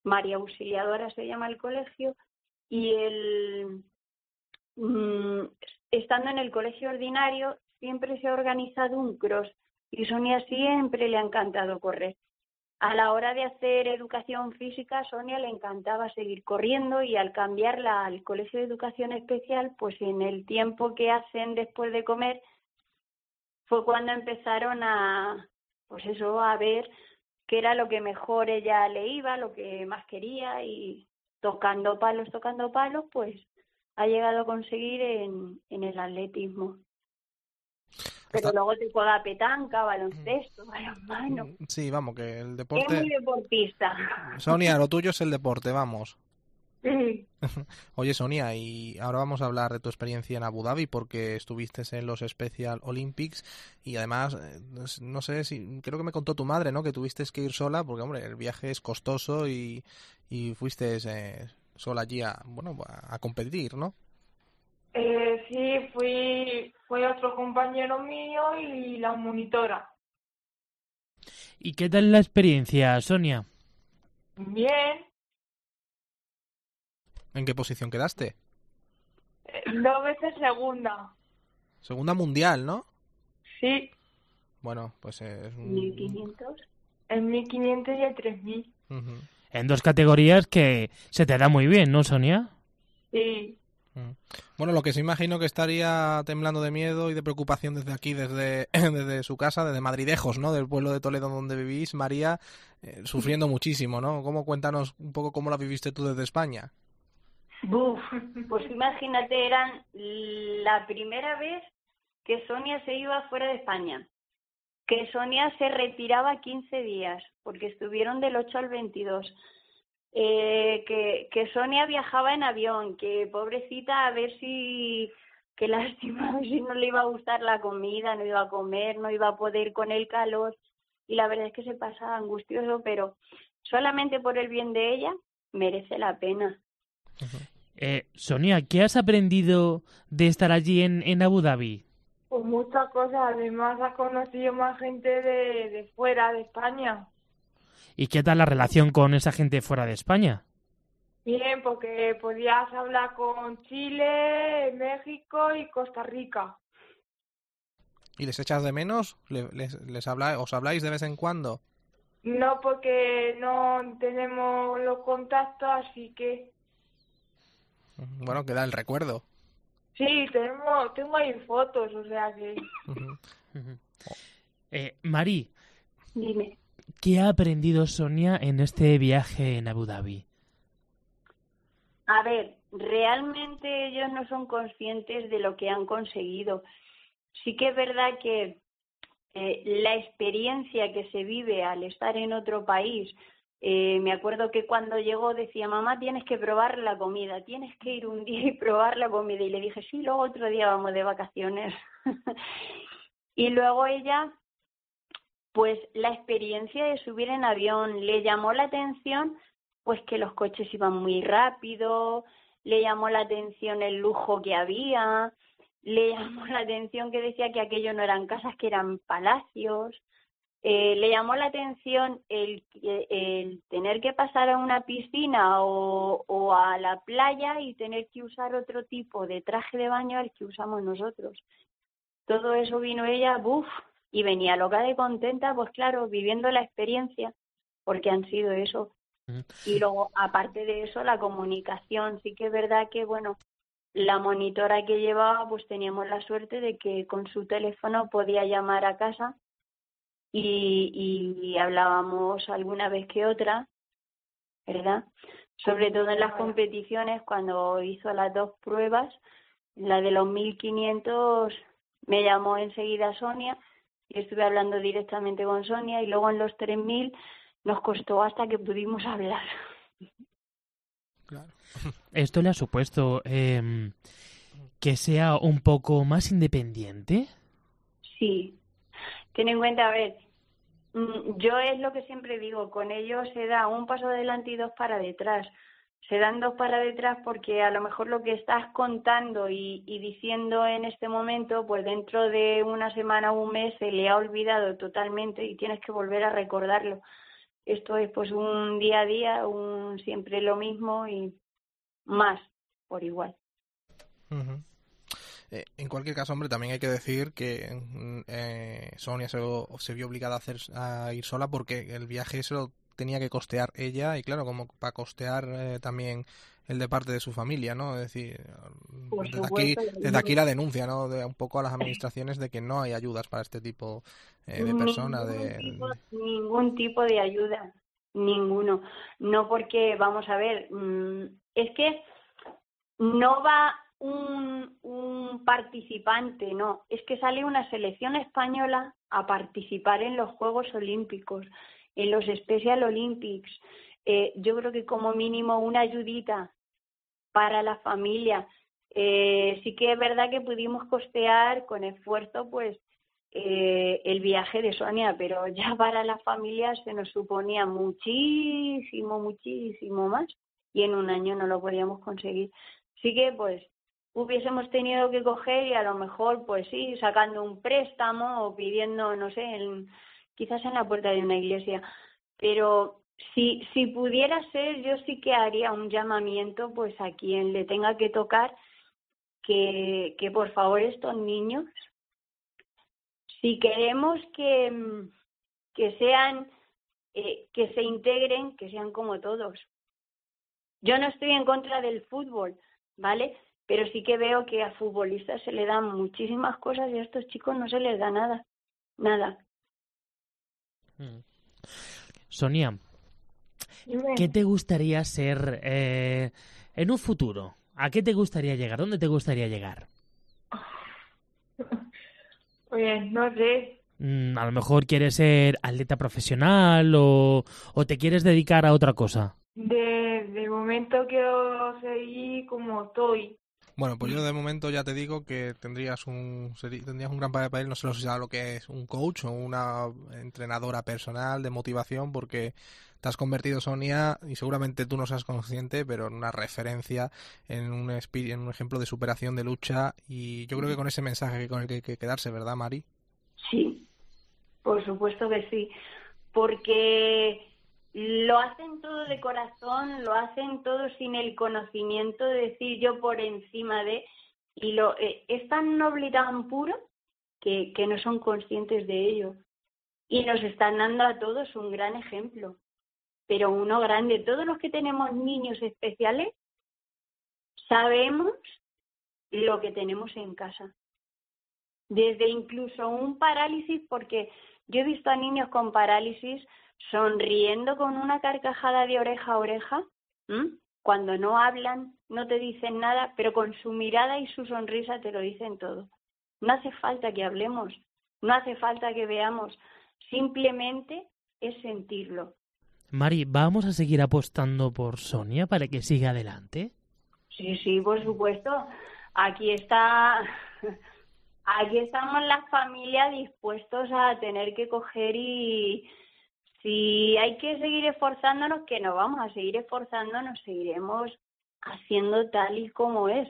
María Auxiliadora se llama el colegio. Y el, mm, estando en el colegio ordinario, siempre se ha organizado un cross. Y Sonia siempre le ha encantado correr. A la hora de hacer educación física, Sonia le encantaba seguir corriendo y al cambiarla al colegio de educación especial, pues en el tiempo que hacen después de comer, fue cuando empezaron a, pues eso, a ver qué era lo que mejor ella le iba, lo que más quería y tocando palos, tocando palos, pues ha llegado a conseguir en, en el atletismo. Pero luego te juega petanca, baloncesto, balonmano. Sí, vamos, que el deporte... Es muy deportista. Sonia, lo tuyo es el deporte, vamos. Sí. Oye, Sonia, y ahora vamos a hablar de tu experiencia en Abu Dhabi porque estuviste en los Special Olympics y además, eh, no sé si, creo que me contó tu madre, ¿no? Que tuviste que ir sola porque, hombre, el viaje es costoso y, y fuiste eh, sola allí a, bueno, a competir, ¿no? Eh, sí, fui, fue otro compañero mío y la monitora. ¿Y qué tal la experiencia, Sonia? Bien, ¿En qué posición quedaste? Eh, dos veces segunda. Segunda mundial, ¿no? Sí. Bueno, pues es un... 1500. En 1500 y en 3000. En dos categorías que se te da muy bien, ¿no, Sonia? Sí. Bueno, lo que se imagino que estaría temblando de miedo y de preocupación desde aquí, desde, desde su casa, desde Madridejos, ¿no? Del pueblo de Toledo donde vivís, María, eh, sufriendo muchísimo, ¿no? ¿Cómo cuéntanos un poco cómo la viviste tú desde España? Buf, pues imagínate, eran la primera vez que Sonia se iba fuera de España, que Sonia se retiraba 15 días, porque estuvieron del 8 al 22, eh, que, que Sonia viajaba en avión, que pobrecita a ver si qué lástima, si no le iba a gustar la comida, no iba a comer, no iba a poder con el calor. Y la verdad es que se pasa angustioso, pero solamente por el bien de ella merece la pena. Eh, Sonia, ¿qué has aprendido de estar allí en, en Abu Dhabi? Pues muchas cosas, además ha conocido más gente de, de fuera de España. ¿Y qué tal la relación con esa gente fuera de España? Bien, porque podías hablar con Chile, México y Costa Rica. ¿Y les echas de menos? ¿Le- les, les habla, ¿Os habláis de vez en cuando? No porque no tenemos los contactos, así que Bueno, queda el recuerdo. sí, tenemos, tengo ahí fotos, o sea que Eh, Mari, Dime. ¿qué ha aprendido Sonia en este viaje en Abu Dhabi? A ver, realmente ellos no son conscientes de lo que han conseguido. Sí que es verdad que eh, la experiencia que se vive al estar en otro país, eh, me acuerdo que cuando llegó decía, mamá, tienes que probar la comida, tienes que ir un día y probar la comida. Y le dije, sí, luego otro día vamos de vacaciones. y luego ella, pues la experiencia de subir en avión le llamó la atención pues que los coches iban muy rápido, le llamó la atención el lujo que había, le llamó la atención que decía que aquello no eran casas, que eran palacios, eh, le llamó la atención el, el tener que pasar a una piscina o, o a la playa y tener que usar otro tipo de traje de baño al que usamos nosotros. Todo eso vino ella, buf, y venía loca de contenta, pues claro, viviendo la experiencia, porque han sido eso, y luego, aparte de eso, la comunicación. Sí que es verdad que, bueno, la monitora que llevaba, pues teníamos la suerte de que con su teléfono podía llamar a casa y, y hablábamos alguna vez que otra, ¿verdad? Sobre todo en las competiciones, cuando hizo las dos pruebas, la de los 1500 me llamó enseguida Sonia y estuve hablando directamente con Sonia y luego en los 3000 nos costó hasta que pudimos hablar. ¿Esto le ha supuesto em, que sea un poco más independiente? Sí. Ten en cuenta, a ver, mm, yo es lo que siempre digo, con ellos se da un paso adelante y dos para detrás. Se dan dos para detrás porque a lo mejor lo que estás contando y, diciendo en este momento, pues dentro de una semana o un mes se le ha olvidado totalmente y tienes que volver a recordarlo. Esto es pues un día a día, un siempre lo mismo y más por igual. Eh, en cualquier caso, hombre, también hay que decir que mm, eh, Sonia se, se vio obligada a, hacer, a ir sola porque el viaje se lo tenía que costear ella y claro, como para costear eh, también el de parte de su familia, ¿no? Es decir, Por desde aquí, desde aquí la denuncia, ¿no? De un poco a las administraciones de que no hay ayudas para este tipo eh, de personas, Ningún de, tipo, ningún tipo de ayuda, ninguno. No porque, vamos a ver, mm, es que no va un, un participante, no, es que sale una selección española a participar en los Juegos Olímpicos, en los Special Olympics. Eh, yo creo que como mínimo una ayudita para la familia. Eh, sí que es verdad que pudimos costear con esfuerzo, pues, eh, el viaje de Sonia, pero ya para la familia se nos suponía muchísimo, muchísimo más y en un año no lo podíamos conseguir. Así que, pues, hubiésemos tenido que coger y a lo mejor, pues sí, sacando un préstamo o pidiendo, no sé, en- quizás en la puerta de una iglesia. Pero si, si pudiera ser, yo sí que haría un llamamiento, pues, a quien le tenga que tocar, que, que por favor estos niños si queremos que, que sean, eh, que se integren, que sean como todos. Yo no estoy en contra del fútbol, ¿vale? Pero sí que veo que a futbolistas se le dan muchísimas cosas y a estos chicos no se les da nada, nada. Sonia, Dime. ¿qué te gustaría ser eh, en un futuro? ¿A qué te gustaría llegar? ¿Dónde te gustaría llegar? Pues no sé, Mm, a lo mejor quieres ser atleta profesional o, o te quieres dedicar a otra cosa. de, de momento quiero seguir como estoy. Bueno, pues yo de momento ya te digo que tendrías un tendrías un gran papel, no sé si sabes lo que es un coach o una entrenadora personal de motivación, porque te has convertido, Sonia, y seguramente tú no seas consciente, pero en una referencia, en un, en un ejemplo de superación, de lucha, y yo creo que con ese mensaje con el que hay que quedarse, ¿verdad, Mari? Sí, por supuesto que sí, porque lo hacen todo de corazón, lo hacen todo sin el conocimiento de decir yo por encima de, y lo eh, es tan noble y tan puro que, que no son conscientes de ello. Y nos están dando a todos un gran ejemplo, pero uno grande. Todos los que tenemos niños especiales sabemos lo que tenemos en casa desde incluso un parálisis, porque yo he visto a niños con parálisis sonriendo con una carcajada de oreja a oreja, ¿m? cuando no hablan, no te dicen nada, pero con su mirada y su sonrisa te lo dicen todo. No hace falta que hablemos, no hace falta que veamos, simplemente es sentirlo. Mari, ¿vamos a seguir apostando por Sonia para que siga adelante? Sí, sí, por supuesto. Aquí está, aquí estamos las familias dispuestos a tener que coger y si hay que seguir esforzándonos, que no vamos a seguir esforzándonos, seguiremos haciendo tal y como es,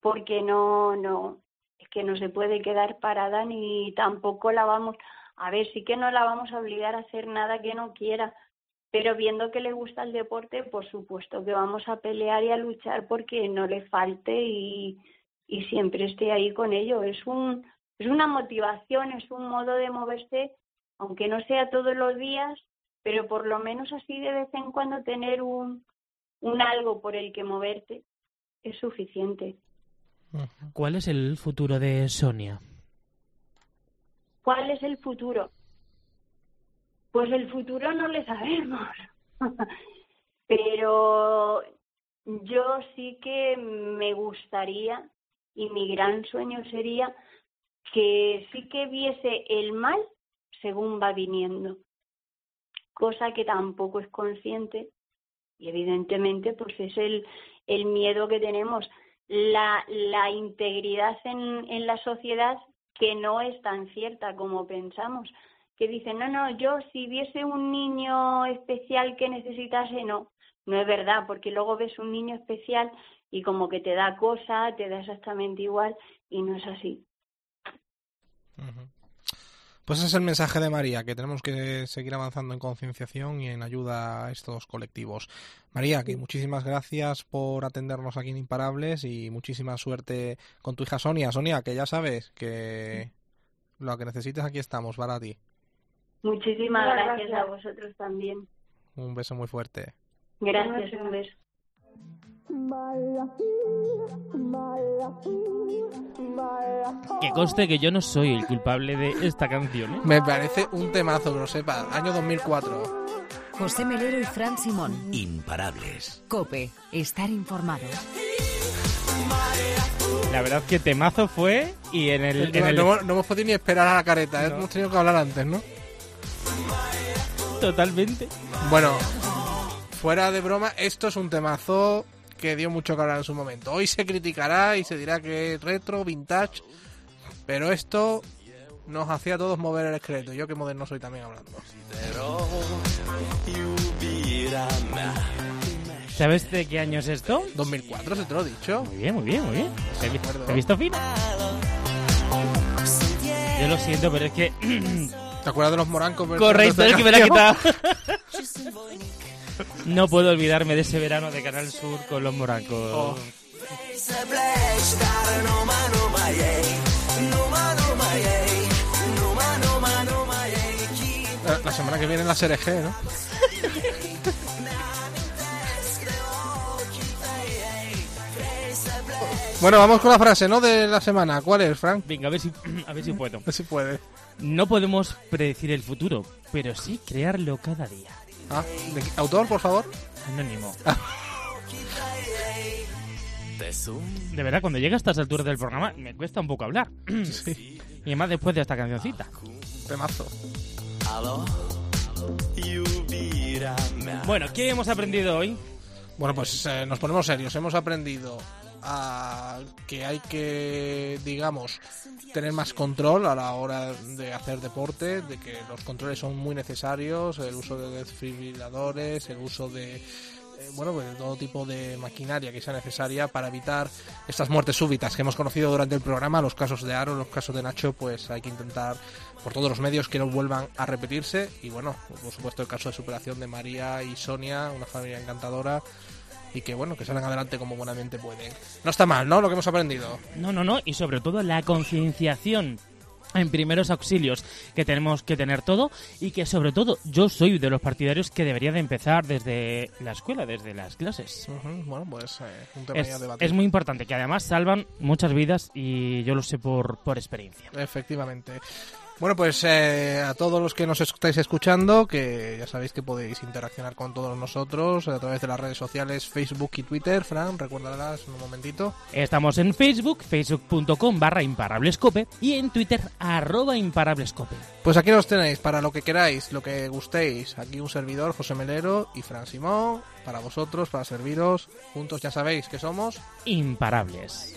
porque no, no, es que no se puede quedar parada ni tampoco la vamos, a ver, sí que no la vamos a obligar a hacer nada que no quiera, pero viendo que le gusta el deporte, por supuesto que vamos a pelear y a luchar porque no le falte y, y siempre esté ahí con ello. Es un es una motivación, es un modo de moverse, aunque no sea todos los días, pero por lo menos así de vez en cuando tener un un algo por el que moverte es suficiente. ¿Cuál es el futuro de Sonia? ¿Cuál es el futuro? Pues el futuro no le sabemos. Pero yo sí que me gustaría y mi gran sueño sería que sí que viese el mal según va viniendo, cosa que tampoco es consciente y evidentemente pues es el, el miedo que tenemos, la, la integridad en, en la sociedad que no es tan cierta como pensamos, que dicen, no, no, yo si viese un niño especial que necesitase, no, no es verdad, porque luego ves un niño especial y como que te da cosa, te da exactamente igual y no es así. Pues ese es el mensaje de María, que tenemos que seguir avanzando en concienciación y en ayuda a estos colectivos. María, que muchísimas gracias por atendernos aquí en Imparables y muchísima suerte con tu hija Sonia. Sonia, que ya sabes que lo que necesites aquí estamos para ti. Muchísimas gracias. a vosotros también. Un beso muy fuerte. Gracias, un beso. Que conste que yo no soy el culpable de esta canción, ¿eh? Me parece un temazo, que lo sepa. Año 2004. José Melero y Fran Simón. Imparables. Cope, estar informado. La verdad que temazo fue y en el... en no, el- no hemos- no hemos podido ni esperar a la careta, ¿eh? No. hemos tenido que hablar antes, ¿no? Totalmente. Bueno, fuera de broma, esto es un temazo que dio mucho que hablar en su momento. Hoy se criticará y se dirá que es retro, vintage, pero esto nos hacía a todos mover el esqueleto. Yo que moderno soy también hablando. ¿Sabes de qué año es esto? 2004, se te lo he dicho. Muy bien, muy bien, muy bien. ¿Te he, visto fino? Yo lo siento, pero es que... ¿Te acuerdas de los morancos? Correcto, es que me la he quitado. No puedo olvidarme de ese verano de Canal Sur con los morancos. Oh. La, la semana que viene en la serie G, ¿no? Bueno, vamos con la frase, ¿no? De la semana. ¿Cuál es, Frank? Venga, a ver si, a ver si puedo. A ver si puede. No podemos predecir el futuro, pero sí crearlo cada día. Ah, ¿de qué- ¿Autor, por favor? Anónimo. De verdad, cuando llega a estas alturas del programa me cuesta un poco hablar. Sí, Y además después de esta cancioncita. temazo. Bueno, ¿qué hemos aprendido hoy? Bueno, pues eh, nos ponemos serios. Hemos aprendido a que hay que, digamos, tener más control a la hora de hacer deporte, de que los controles son muy necesarios, el uso de desfibriladores, el uso de eh, bueno, pues de todo tipo de maquinaria que sea necesaria para evitar estas muertes súbitas que hemos conocido durante el programa, los casos de Aro, los casos de Nacho, pues hay que intentar por todos los medios que no vuelvan a repetirse. Y bueno, por supuesto el caso de superación de María y Sonia, una familia encantadora y que bueno, que salgan adelante como buenamente pueden. No está mal, ¿no? Lo que hemos aprendido. No, no, no, y sobre todo la concienciación en primeros auxilios que tenemos que tener todo y que sobre todo yo soy de los partidarios que debería de empezar desde la escuela, desde las clases. Ujú, Bueno, pues eh, un tema Es, ya debatir. es muy importante, que además salvan muchas vidas y yo lo sé por, por experiencia. Efectivamente. Bueno, pues eh, a todos los que nos estáis escuchando, que ya sabéis que podéis interaccionar con todos nosotros a través de las redes sociales Facebook y Twitter. Fran, recuérdalas en un momentito. Estamos en Facebook, facebook.com barra imparablescope y en Twitter arroba imparablescope. Pues aquí los tenéis, para lo que queráis, lo que gustéis. Aquí un servidor, José Melero y Fran Simón, para vosotros, para serviros. Juntos ya sabéis que somos Imparables.